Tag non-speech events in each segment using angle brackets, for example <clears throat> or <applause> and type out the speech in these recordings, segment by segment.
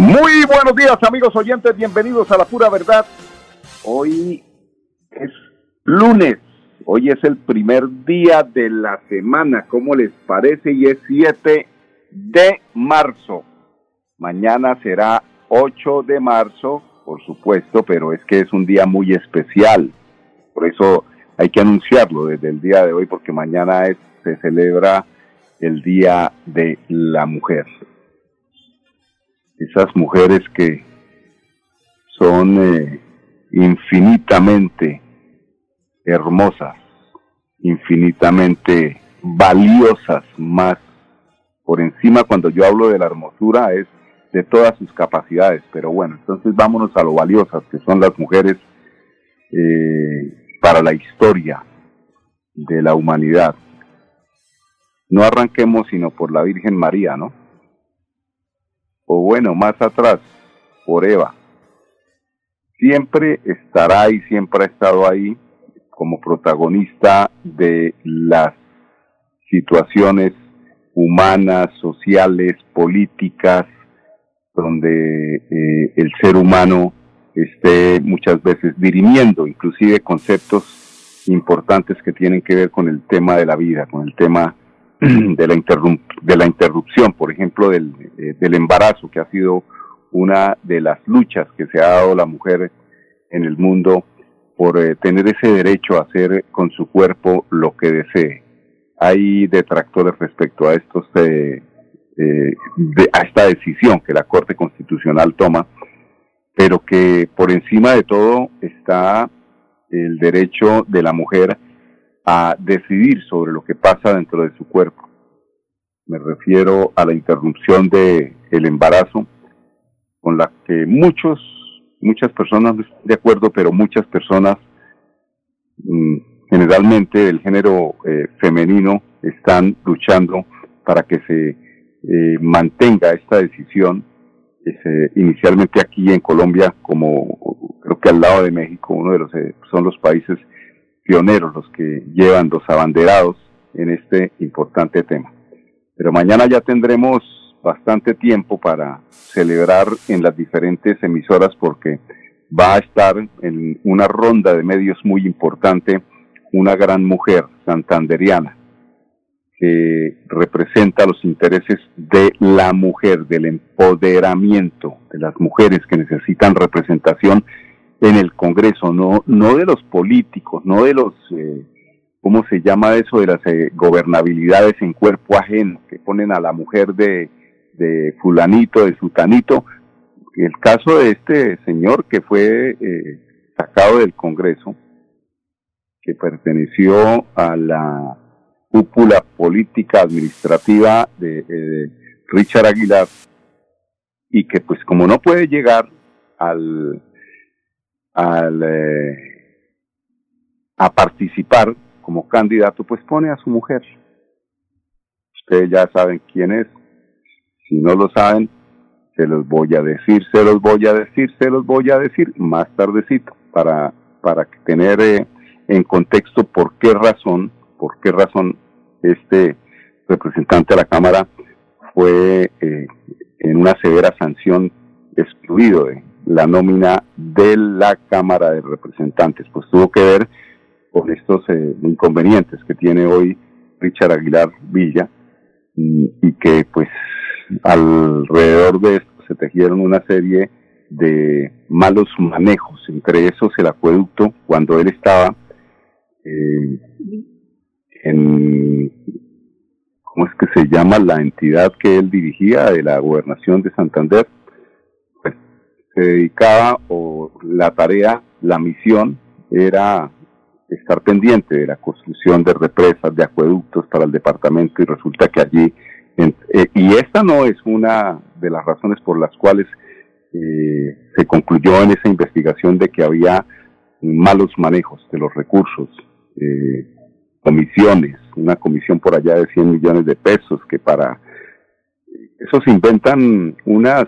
Muy buenos días amigos oyentes, bienvenidos a la pura verdad. Hoy es lunes, hoy es el primer día de la semana, ¿cómo les parece? Y es 7 de marzo. Mañana será 8 de marzo, por supuesto, pero es que es un día muy especial. Por eso hay que anunciarlo desde el día de hoy, porque mañana es, se celebra el Día de la Mujer esas mujeres que son eh, infinitamente hermosas, infinitamente valiosas, más por encima cuando yo hablo de la hermosura es de todas sus capacidades, pero bueno, entonces vámonos a lo valiosas que son las mujeres eh, para la historia de la humanidad. No arranquemos sino por la Virgen María, ¿no? O bueno, más atrás, por Eva. Siempre estará y siempre ha estado ahí como protagonista de las situaciones humanas, sociales, políticas, donde eh, el ser humano esté muchas veces dirimiendo inclusive conceptos importantes que tienen que ver con el tema de la vida, con el tema <clears throat> de la, de la interrupción, por ejemplo, del, eh, del embarazo, que ha sido una de las luchas que se ha dado la mujer en el mundo por eh, tener ese derecho a hacer con su cuerpo lo que desee. Hay detractores respecto a estos eh, a esta decisión que la Corte Constitucional toma, pero que por encima de todo está el derecho de la mujer a decidir sobre lo que pasa dentro de su cuerpo. Me refiero a la interrupción de el embarazo, con la que muchos, muchas personas de acuerdo, pero muchas personas, mm, generalmente del género eh, femenino, están luchando para que se eh, mantenga esta decisión. inicialmente aquí en Colombia, como creo que al lado de México, uno de los eh, son los países pioneros los que llevan los abanderados en este importante tema. Pero mañana ya tendremos bastante tiempo para celebrar en las diferentes emisoras porque va a estar en una ronda de medios muy importante una gran mujer santanderiana que representa los intereses de la mujer, del empoderamiento de las mujeres que necesitan representación en el Congreso, no, no de los políticos, no de los, eh, ¿cómo se llama eso? De las eh, gobernabilidades en cuerpo ajeno, que ponen a la mujer de, de fulanito, de sutanito. El caso de este señor que fue eh, sacado del Congreso, que perteneció a la cúpula política administrativa de, de Richard Aguilar, y que pues como no puede llegar al al, eh, a participar como candidato, pues pone a su mujer. Ustedes ya saben quién es. Si no lo saben, se los voy a decir, se los voy a decir, se los voy a decir más tardecito para, para tener eh, en contexto por qué razón, por qué razón este representante de la Cámara fue eh, en una severa sanción excluido de, la nómina de la Cámara de Representantes, pues tuvo que ver con estos eh, inconvenientes que tiene hoy Richard Aguilar Villa y, que pues alrededor de esto se tejieron una serie de malos manejos, entre esos el acueducto, cuando él estaba eh, en, ¿cómo es que se llama la entidad que él dirigía de la gobernación de Santander? Se dedicaba o la tarea, la misión era estar pendiente de la construcción de represas, de acueductos para el departamento y resulta que allí Eh, y esta no es una de las razones por las cuales eh, se concluyó en esa investigación de que había malos manejos de los recursos, eh, comisiones, una comisión por allá de 100 millones de pesos que para eso se inventan unas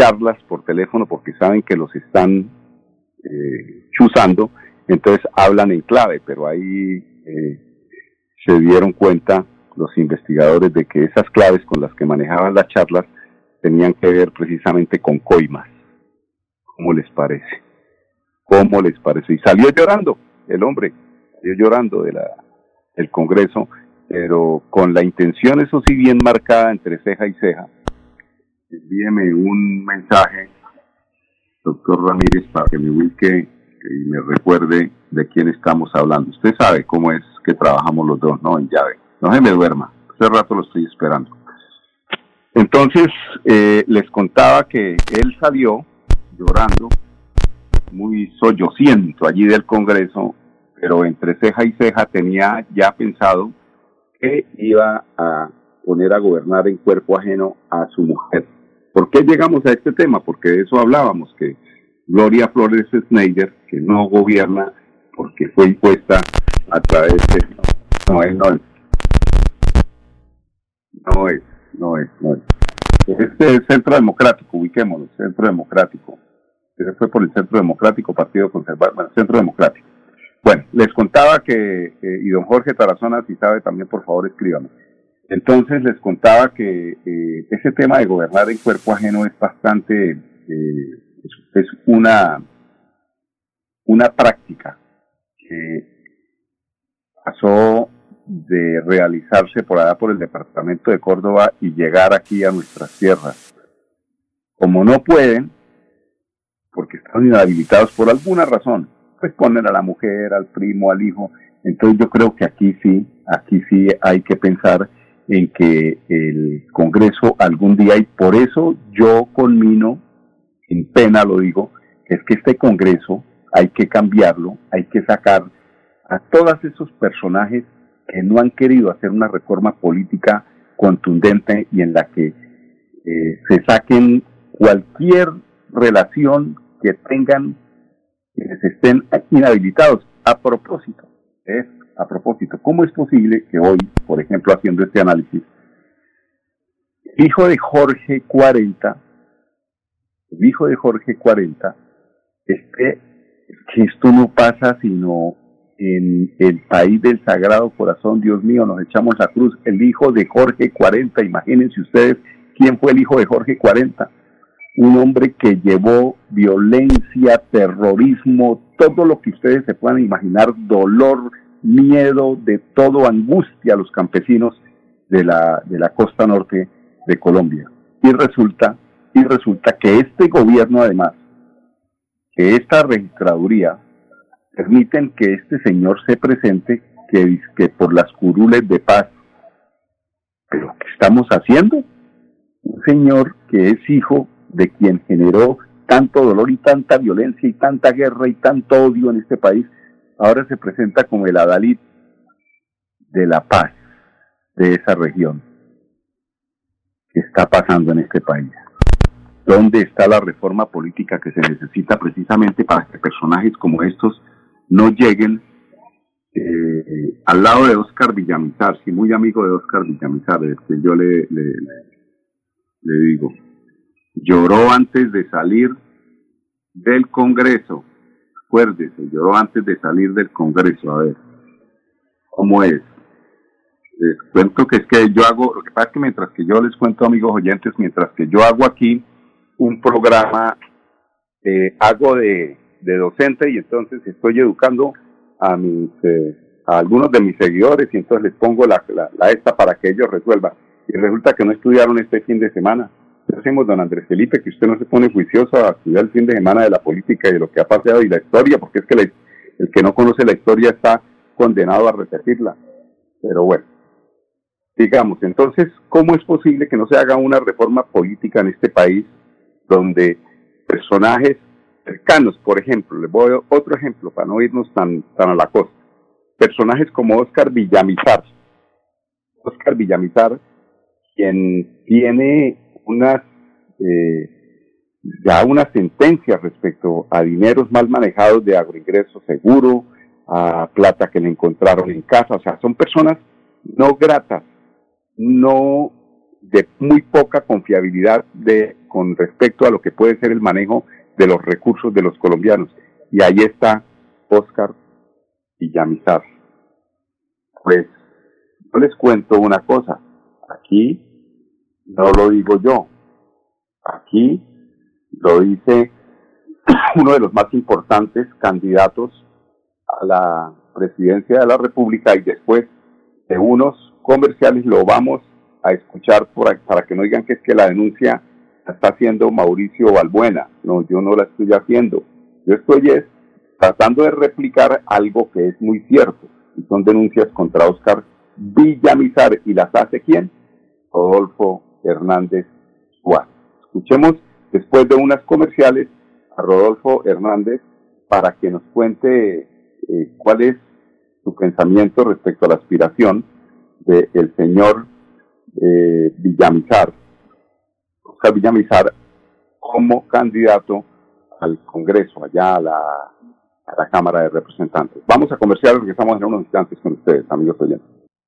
charlas por teléfono porque saben que los están eh, chuzando, entonces hablan en clave, pero ahí eh, se dieron cuenta los investigadores de que esas claves con las que manejaban las charlas tenían que ver precisamente con coimas. ¿Cómo les parece? ¿Cómo les parece? Y salió llorando el hombre, salió llorando de la, del Congreso, pero con la intención, eso sí, bien marcada entre ceja y ceja. Envíeme un mensaje, doctor Ramírez, para que me ubique y me recuerde de quién estamos hablando. Usted sabe cómo es que trabajamos los dos, ¿no? En llave. No se me duerma. Hace rato lo estoy esperando. Entonces, eh, les contaba que él salió llorando, muy sollociento allí del Congreso, pero entre ceja y ceja tenía ya pensado que iba a poner a gobernar en cuerpo ajeno a su mujer. ¿Por qué llegamos a este tema? Porque de eso hablábamos, que Gloria Flores Schneider, que no gobierna porque fue impuesta a través de... No es, no es. No es, no es, no es. Este es Centro Democrático, ubiquémoslo, Centro Democrático. Ese fue por el Centro Democrático, Partido Conservador, bueno, Centro Democrático. Bueno, les contaba que, eh, y don Jorge Tarazona, si sabe también, por favor, escríbame. Entonces les contaba que eh, ese tema de gobernar en cuerpo ajeno es bastante, eh, es, una, una práctica que pasó de realizarse por allá por el departamento de Córdoba y llegar aquí a nuestras tierras. Como no pueden, porque están inhabilitados por alguna razón, pues ponen a la mujer, al primo, al hijo. Entonces yo creo que aquí sí, aquí sí hay que pensar en que el Congreso algún día, y por eso yo conmino, en pena lo digo, es que este Congreso hay que cambiarlo, hay que sacar a todos esos personajes que no han querido hacer una reforma política contundente y en la que eh, se saquen cualquier relación que tengan quienes estén inhabilitados. A propósito, es a propósito, ¿cómo es posible que hoy, por ejemplo, haciendo este análisis, hijo de Jorge 40, el hijo de Jorge 40, esté, que esto no pasa sino en el país del Sagrado Corazón, Dios mío, nos echamos la cruz, el hijo de Jorge 40, imagínense ustedes quién fue el hijo de Jorge 40 un hombre que llevó violencia, terrorismo, todo lo que ustedes se puedan imaginar, dolor, miedo, de todo, angustia a los campesinos de la, de la costa norte de Colombia. Y resulta, y resulta que este gobierno además, que esta registraduría, permiten que este señor se presente que, que por las curules de paz. Pero ¿qué estamos haciendo? Un señor que es hijo de quien generó tanto dolor y tanta violencia y tanta guerra y tanto odio en este país, ahora se presenta como el adalid de la paz de esa región. ¿Qué está pasando en este país? ¿Dónde está la reforma política que se necesita precisamente para que personajes como estos no lleguen eh, al lado de Oscar Villamizar, sí, muy amigo de Oscar Villamizar, que yo le, le digo, lloró antes de salir del Congreso. Acuérdese, lloró antes de salir del Congreso. A ver, ¿cómo es? Les cuento que es que yo hago, lo que pasa es que mientras que yo les cuento, amigos oyentes, mientras que yo hago aquí un programa, eh, hago de, docente y entonces estoy educando a mis, eh, a algunos de mis seguidores y entonces les pongo la, la esta para que ellos resuelvan. Y resulta que no estudiaron este fin de semana hacemos, don Andrés Felipe, que usted no se pone juicioso a estudiar el fin de semana de la política y de lo que ha pasado y la historia, porque es que el que no conoce la historia está condenado a repetirla. Pero bueno, digamos, entonces, ¿cómo es posible que no se haga una reforma política en este país donde personajes cercanos, por ejemplo, les voy a otro ejemplo para no irnos tan, tan a la costa, personajes como Oscar Villamizar, Oscar Villamizar quien tiene unas eh, ya una sentencia respecto a dineros mal manejados de agroingreso seguro, a plata que le encontraron en casa, o sea, son personas no gratas, no de muy poca confiabilidad de con respecto a lo que puede ser el manejo de los recursos de los colombianos. Y ahí está Oscar Villamizar. Pues yo les cuento una cosa, aquí no lo digo yo, aquí lo dice <clears throat> uno de los más importantes candidatos a la presidencia de la República y después de unos comerciales lo vamos a escuchar para que no digan que es que la denuncia la está haciendo Mauricio Balbuena. No, yo no la estoy haciendo. Yo estoy es tratando de replicar algo que es muy cierto. Y son denuncias contra Oscar Villamizar. ¿Y las hace quién? Rodolfo Hernández Suárez. Escuchemos después de unas comerciales a Rodolfo Hernández para que nos cuente eh, cuál es su pensamiento respecto a la aspiración del señor eh, Villamizar, Oscar Villamizar, como candidato al Congreso, allá a la, a la Cámara de Representantes. Vamos a comercial, estamos en unos instantes con ustedes, amigos oyentes.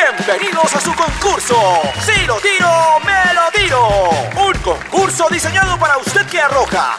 Bienvenidos a su concurso. Si lo tiro, me lo tiro. Un concurso diseñado para usted que arroja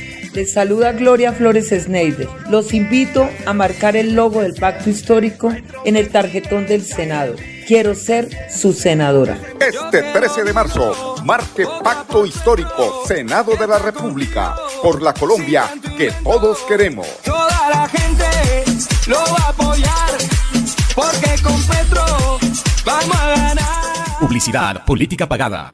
les saluda Gloria Flores Sneider. Los invito a marcar el logo del pacto histórico en el tarjetón del Senado. Quiero ser su senadora. Este 13 de marzo, marque Pacto Histórico, Senado de la República, por la Colombia que todos queremos. Toda la gente lo va a apoyar, porque con Petro vamos a ganar. Publicidad, política pagada.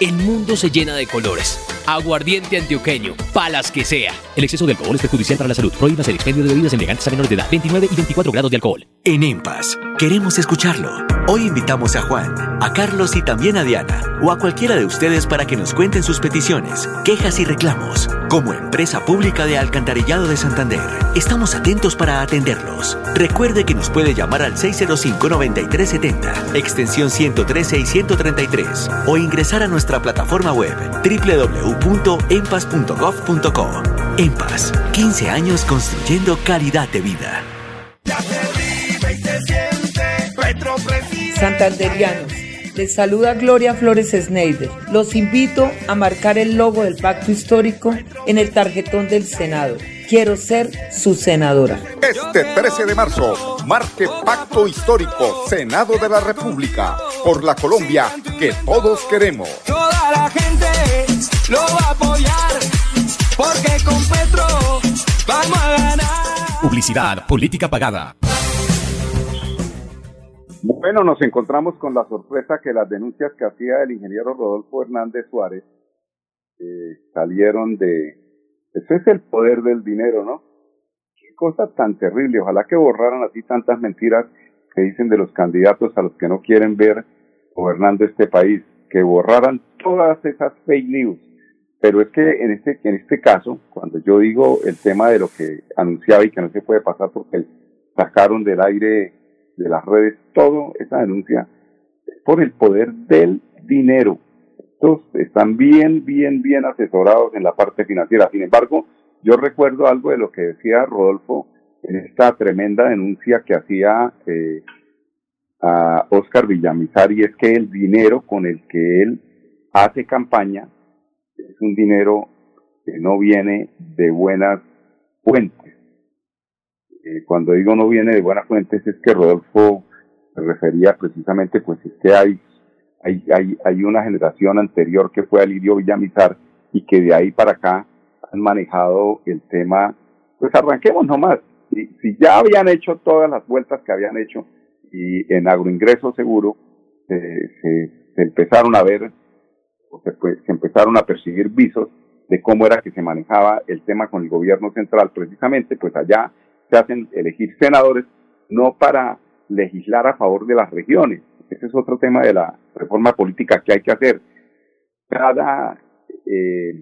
el mundo se llena de colores. Aguardiente antioqueño, palas que sea. El exceso de alcohol es perjudicial para la salud. Prohíbas el expendio de bebidas elegantes a menores de edad. 29 y 24 grados de alcohol. En EMPAS, queremos escucharlo. Hoy invitamos a Juan, a Carlos y también a Diana, o a cualquiera de ustedes para que nos cuenten sus peticiones, quejas y reclamos. Como empresa pública de Alcantarillado de Santander, estamos atentos para atenderlos. Recuerde que nos puede llamar al 605-9370, extensión 113 y 133, o ingresar a nuestra plataforma web www.empas.gov.co. EMPAS, 15 años construyendo calidad de vida. Santanderianos, les saluda Gloria Flores Sneider. Los invito a marcar el logo del pacto histórico en el tarjetón del Senado. Quiero ser su senadora. Este 13 de marzo, marque Pacto Histórico, Senado de la República, por la Colombia que todos queremos. Toda la gente lo va a apoyar, porque con Petro vamos a ganar. Publicidad, política pagada. Bueno, nos encontramos con la sorpresa que las denuncias que hacía el ingeniero Rodolfo Hernández Suárez eh, salieron de... Ese es el poder del dinero, ¿no? Qué cosa tan terrible. Ojalá que borraran así tantas mentiras que dicen de los candidatos a los que no quieren ver gobernando este país. Que borraran todas esas fake news. Pero es que en este, en este caso, cuando yo digo el tema de lo que anunciaba y que no se puede pasar porque sacaron del aire de las redes, todo esa denuncia es por el poder del dinero. Estos están bien, bien, bien asesorados en la parte financiera. Sin embargo, yo recuerdo algo de lo que decía Rodolfo en esta tremenda denuncia que hacía eh, a Oscar Villamizar y es que el dinero con el que él hace campaña es un dinero que no viene de buenas fuentes. Eh, cuando digo no viene de buenas fuentes es que Rodolfo refería precisamente pues es que hay hay, hay, hay una generación anterior que fue Alirio Villamizar y que de ahí para acá han manejado el tema, pues arranquemos nomás, si, si ya habían hecho todas las vueltas que habían hecho y en agroingreso seguro eh, se, se, empezaron a ver, o se, se empezaron a percibir visos de cómo era que se manejaba el tema con el gobierno central, precisamente, pues allá se hacen elegir senadores no para legislar a favor de las regiones. Ese es otro tema de la reforma política que hay que hacer. Cada eh,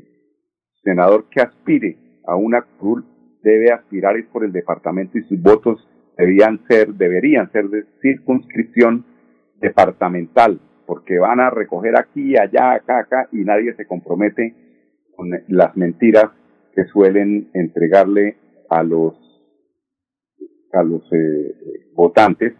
senador que aspire a una curul debe aspirar es por el departamento y sus votos debían ser, deberían ser de circunscripción departamental, porque van a recoger aquí, allá, acá, acá, y nadie se compromete con las mentiras que suelen entregarle a los a los eh, votantes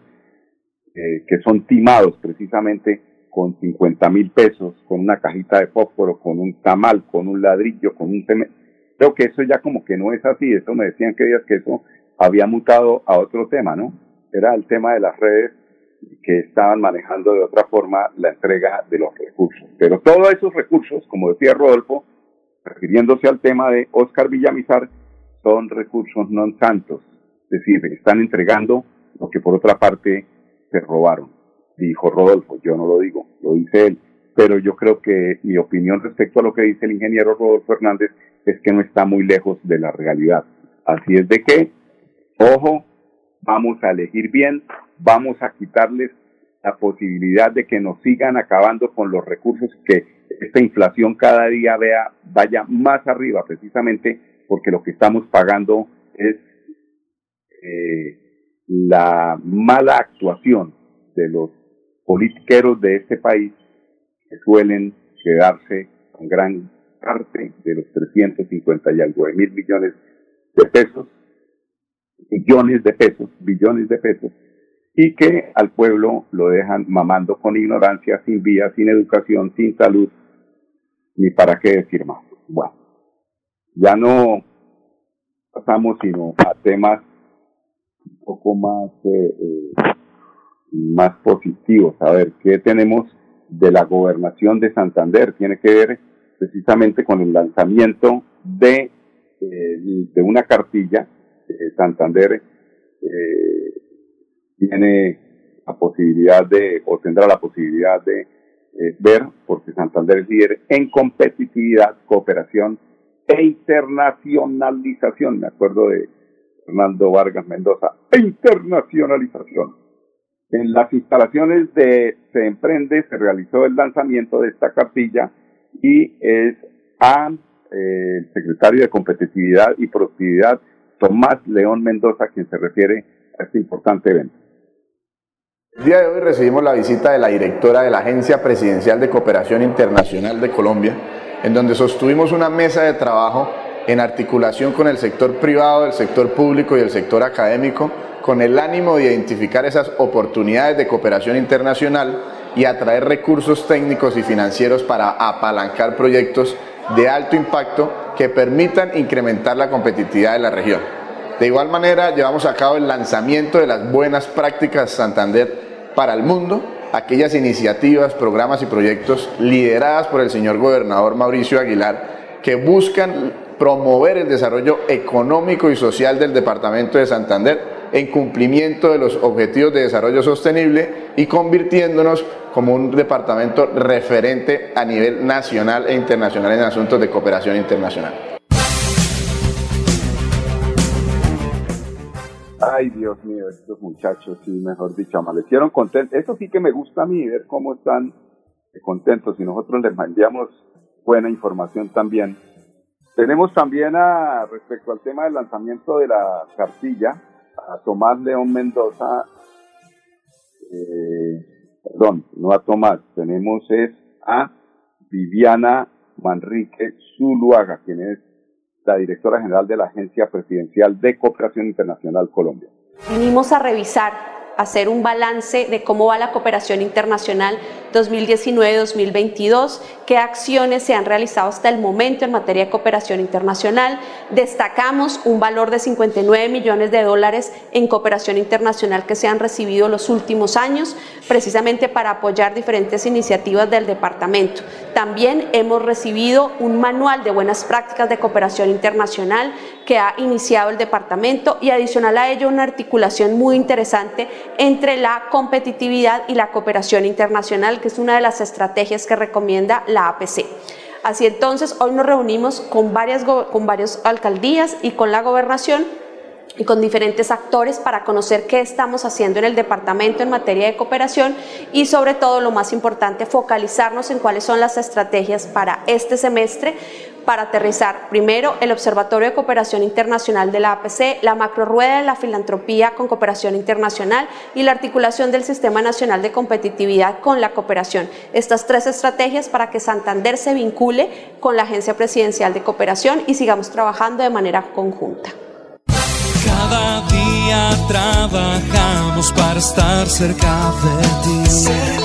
eh, que son timados precisamente con 50 mil pesos, con una cajita de fósforo, con un tamal, con un ladrillo, con un cemento. Creo que eso ya como que no es así, eso me decían que días que eso había mutado a otro tema, ¿no? Era el tema de las redes que estaban manejando de otra forma la entrega de los recursos. Pero todos esos recursos, como decía Rodolfo, refiriéndose al tema de Oscar Villamizar, son recursos no santos, es decir, están entregando lo que por otra parte se robaron. Dijo Rodolfo, yo no lo digo, lo dice él. Pero yo creo que mi opinión respecto a lo que dice el ingeniero Rodolfo Hernández es que no está muy lejos de la realidad. Así es de que, ojo, vamos a elegir bien, vamos a quitarles la posibilidad de que nos sigan acabando con los recursos, que esta inflación cada día vea, vaya más arriba, precisamente porque lo que estamos pagando es eh, la mala actuación de los politiqueros de este país que suelen quedarse con gran parte de los 350 y algo de mil millones de pesos, millones de pesos, billones de pesos, y que al pueblo lo dejan mamando con ignorancia, sin vía, sin educación, sin salud, ni para qué decir más. Bueno, ya no pasamos sino a temas un poco más, eh, eh, más positivos. A ver, ¿qué tenemos de la gobernación de Santander? Tiene que ver precisamente con el lanzamiento de, eh, de una cartilla. Santander tiene la posibilidad de, o tendrá la posibilidad de ver, porque Santander es líder en competitividad, cooperación e internacionalización. Me acuerdo de Fernando Vargas Mendoza, e internacionalización. En las instalaciones de Se Emprende se realizó el lanzamiento de esta cartilla y es a eh, el secretario de Competitividad y Productividad, Tomás León Mendoza, quien se refiere a este importante evento. El día de hoy recibimos la visita de la directora de la Agencia Presidencial de Cooperación Internacional de Colombia, en donde sostuvimos una mesa de trabajo en articulación con el sector privado, el sector público y el sector académico, con el ánimo de identificar esas oportunidades de cooperación internacional y atraer recursos técnicos y financieros para apalancar proyectos de alto impacto que permitan incrementar la competitividad de la región. De igual manera, llevamos a cabo el lanzamiento de las buenas prácticas Santander para el mundo, aquellas iniciativas, programas y proyectos lideradas por el señor gobernador Mauricio Aguilar que buscan promover el desarrollo económico y social del Departamento de Santander en cumplimiento de los objetivos de desarrollo sostenible y convirtiéndonos como un departamento referente a nivel nacional e internacional en asuntos de cooperación internacional. Ay, Dios mío, estos muchachos, sí, mejor dicho, amanecieron contentos. Eso sí que me gusta a mí, ver cómo están contentos y nosotros les mandamos buena información también tenemos también a, respecto al tema del lanzamiento de la cartilla, a Tomás León Mendoza, eh, perdón, no a Tomás, tenemos es a Viviana Manrique Zuluaga, quien es la directora general de la Agencia Presidencial de Cooperación Internacional Colombia. Venimos a revisar hacer un balance de cómo va la cooperación internacional 2019-2022, qué acciones se han realizado hasta el momento en materia de cooperación internacional. Destacamos un valor de 59 millones de dólares en cooperación internacional que se han recibido los últimos años, precisamente para apoyar diferentes iniciativas del departamento. También hemos recibido un manual de buenas prácticas de cooperación internacional que ha iniciado el departamento y adicional a ello una articulación muy interesante entre la competitividad y la cooperación internacional, que es una de las estrategias que recomienda la APC. Así entonces, hoy nos reunimos con varias, con varias alcaldías y con la gobernación y con diferentes actores para conocer qué estamos haciendo en el departamento en materia de cooperación y sobre todo lo más importante, focalizarnos en cuáles son las estrategias para este semestre para aterrizar primero el Observatorio de Cooperación Internacional de la APC, la macrorueda de la filantropía con cooperación internacional y la articulación del Sistema Nacional de Competitividad con la cooperación. Estas tres estrategias para que Santander se vincule con la Agencia Presidencial de Cooperación y sigamos trabajando de manera conjunta. Cada día trabajamos para estar cerca de ti.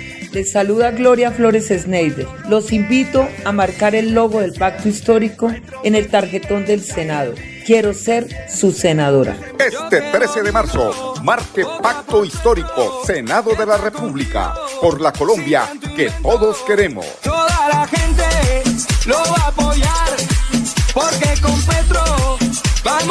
les saluda Gloria Flores Schneider. Los invito a marcar el logo del pacto histórico en el tarjetón del Senado. Quiero ser su senadora. Este 13 de marzo, marque Pacto Histórico, Senado de la República, por la Colombia que todos queremos. Toda la gente lo va a apoyar, porque con Petro vamos.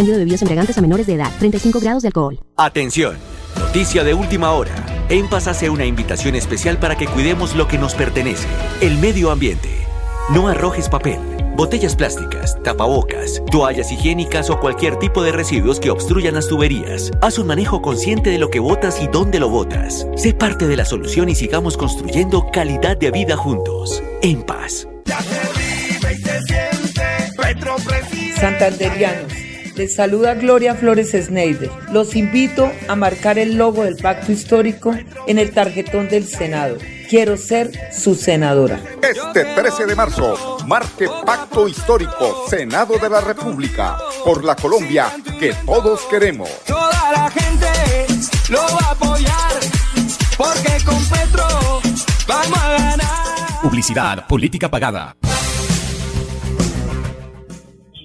expendio de bebidas embriagantes a menores de edad. 35 grados de alcohol. Atención, noticia de última hora. En Paz hace una invitación especial para que cuidemos lo que nos pertenece, el medio ambiente. No arrojes papel, botellas plásticas, tapabocas, toallas higiénicas o cualquier tipo de residuos que obstruyan las tuberías. Haz un manejo consciente de lo que botas y dónde lo botas. Sé parte de la solución y sigamos construyendo calidad de vida juntos. En paz. Santanderianos, les saluda Gloria Flores Schneider. Los invito a marcar el logo del pacto histórico en el tarjetón del Senado. Quiero ser su senadora. Este 13 de marzo, marque Pacto Histórico, Senado de la República, por la Colombia que todos queremos. Toda la gente lo va a apoyar, porque con Petro vamos a ganar. Publicidad, política pagada.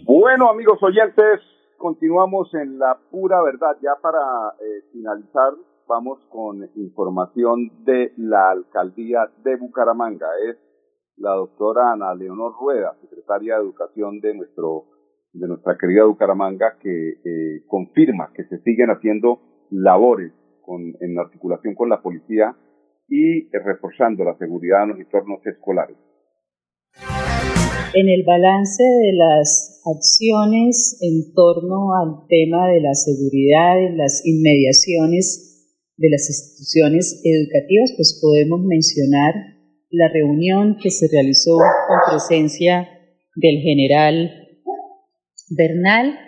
Bueno, amigos oyentes, continuamos en la pura verdad. Ya para eh, finalizar, vamos con información de la alcaldía de Bucaramanga. Es la doctora Ana Leonor Rueda, secretaria de Educación de nuestro de nuestra querida Bucaramanga, que eh, confirma que se siguen haciendo labores en articulación con la policía y reforzando la seguridad en los entornos escolares. En el balance de las acciones en torno al tema de la seguridad en las inmediaciones de las instituciones educativas, pues podemos mencionar la reunión que se realizó con presencia del general Bernal,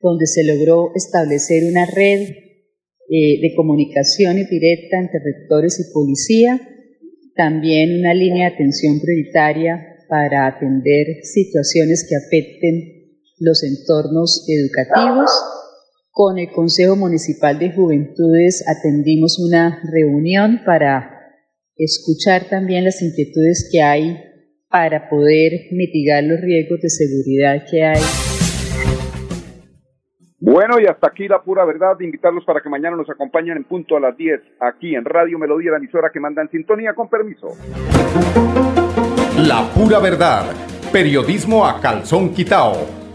donde se logró establecer una red eh, de comunicación directa entre rectores y policía, también una línea de atención prioritaria para atender situaciones que afecten los entornos educativos, con el Consejo Municipal de Juventudes atendimos una reunión para escuchar también las inquietudes que hay para poder mitigar los riesgos de seguridad que hay. Bueno, y hasta aquí la pura verdad. Invitarlos para que mañana nos acompañen en punto a las 10 aquí en Radio Melodía, la emisora que manda en sintonía con permiso. La pura verdad. Periodismo a calzón quitao.